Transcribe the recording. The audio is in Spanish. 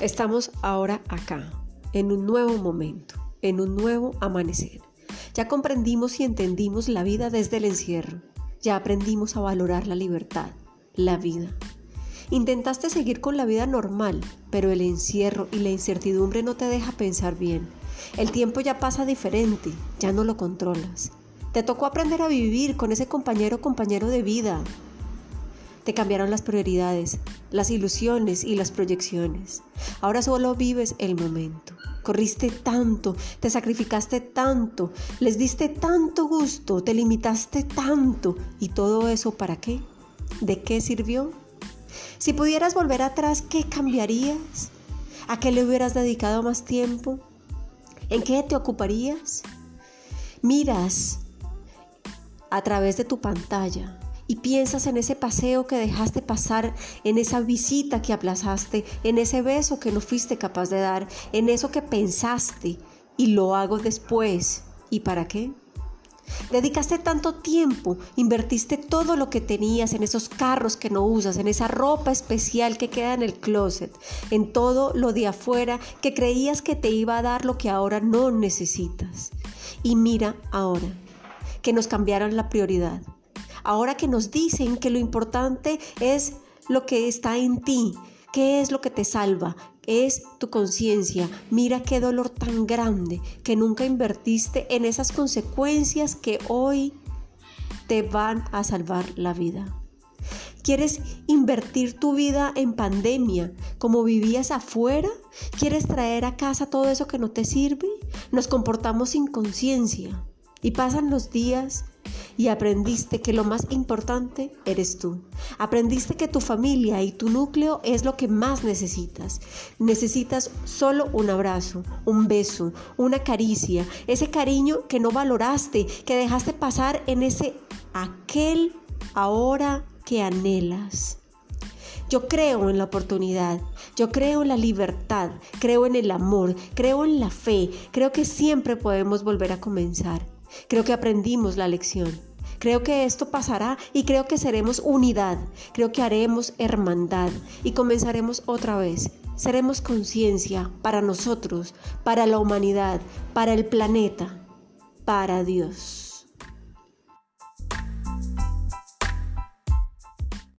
Estamos ahora acá, en un nuevo momento, en un nuevo amanecer. Ya comprendimos y entendimos la vida desde el encierro. Ya aprendimos a valorar la libertad, la vida. Intentaste seguir con la vida normal, pero el encierro y la incertidumbre no te deja pensar bien. El tiempo ya pasa diferente, ya no lo controlas. Te tocó aprender a vivir con ese compañero compañero de vida, te cambiaron las prioridades, las ilusiones y las proyecciones. Ahora solo vives el momento. Corriste tanto, te sacrificaste tanto, les diste tanto gusto, te limitaste tanto. ¿Y todo eso para qué? ¿De qué sirvió? Si pudieras volver atrás, ¿qué cambiarías? ¿A qué le hubieras dedicado más tiempo? ¿En qué te ocuparías? Miras a través de tu pantalla y piensas en ese paseo que dejaste pasar, en esa visita que aplazaste, en ese beso que no fuiste capaz de dar, en eso que pensaste y lo hago después. ¿Y para qué? Dedicaste tanto tiempo, invertiste todo lo que tenías en esos carros que no usas, en esa ropa especial que queda en el closet, en todo lo de afuera que creías que te iba a dar lo que ahora no necesitas. Y mira ahora, que nos cambiaron la prioridad. Ahora que nos dicen que lo importante es lo que está en ti, qué es lo que te salva, es tu conciencia. Mira qué dolor tan grande que nunca invertiste en esas consecuencias que hoy te van a salvar la vida. ¿Quieres invertir tu vida en pandemia como vivías afuera? ¿Quieres traer a casa todo eso que no te sirve? Nos comportamos sin conciencia y pasan los días y aprendiste que lo más importante eres tú. Aprendiste que tu familia y tu núcleo es lo que más necesitas. Necesitas solo un abrazo, un beso, una caricia, ese cariño que no valoraste, que dejaste pasar en ese aquel ahora que anhelas. Yo creo en la oportunidad, yo creo en la libertad, creo en el amor, creo en la fe, creo que siempre podemos volver a comenzar. Creo que aprendimos la lección. Creo que esto pasará y creo que seremos unidad. Creo que haremos hermandad y comenzaremos otra vez. Seremos conciencia para nosotros, para la humanidad, para el planeta, para Dios.